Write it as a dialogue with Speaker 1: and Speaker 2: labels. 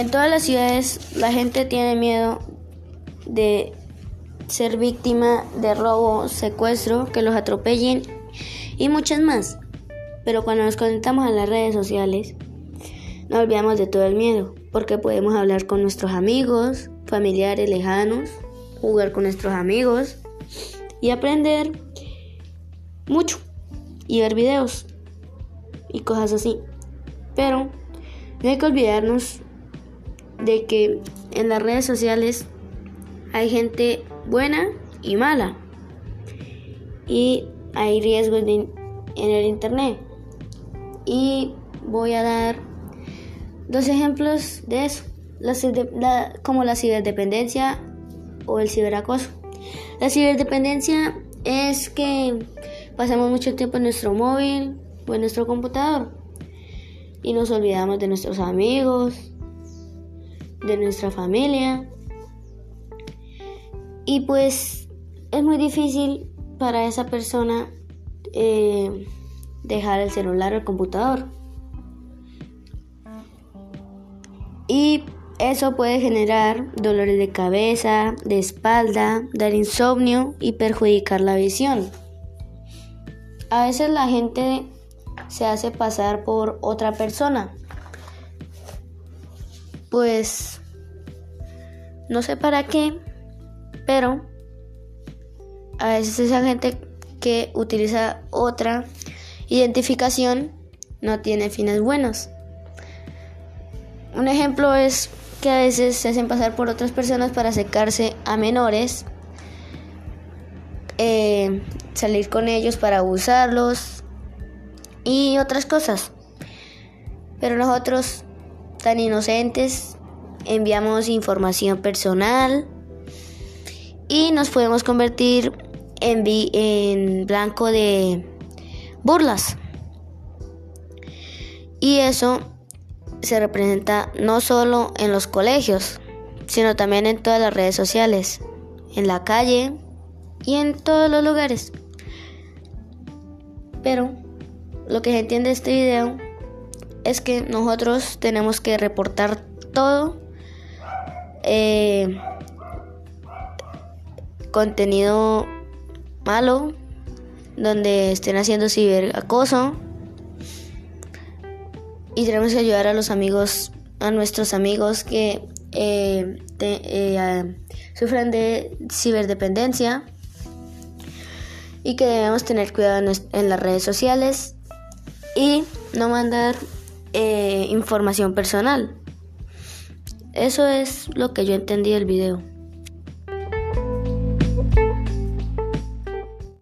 Speaker 1: En todas las ciudades la gente tiene miedo de ser víctima de robo, secuestro, que los atropellen y muchas más. Pero cuando nos conectamos a las redes sociales, no olvidamos de todo el miedo, porque podemos hablar con nuestros amigos, familiares lejanos, jugar con nuestros amigos y aprender mucho y ver videos y cosas así. Pero no hay que olvidarnos de que en las redes sociales hay gente buena y mala. Y hay riesgos en el Internet. Y voy a dar dos ejemplos de eso, como la ciberdependencia o el ciberacoso. La ciberdependencia es que pasamos mucho tiempo en nuestro móvil o en nuestro computador y nos olvidamos de nuestros amigos, de nuestra familia. Y pues es muy difícil para esa persona eh, dejar el celular o el computador. Y eso puede generar dolores de cabeza, de espalda, dar insomnio y perjudicar la visión. A veces la gente se hace pasar por otra persona. Pues no sé para qué, pero a veces esa gente que utiliza otra identificación no tiene fines buenos. Un ejemplo es que a veces se hacen pasar por otras personas para acercarse a menores, eh, salir con ellos para abusarlos y otras cosas. Pero nosotros, tan inocentes, enviamos información personal y nos podemos convertir en, en blanco de burlas. Y eso se representa no solo en los colegios, sino también en todas las redes sociales, en la calle y en todos los lugares. Pero lo que se entiende de este video es que nosotros tenemos que reportar todo eh, contenido malo donde estén haciendo ciberacoso y tenemos que ayudar a los amigos, a nuestros amigos que eh, eh, sufren de ciberdependencia y que debemos tener cuidado en, las redes sociales y no mandar eh, información personal. Eso es lo que yo entendí del video.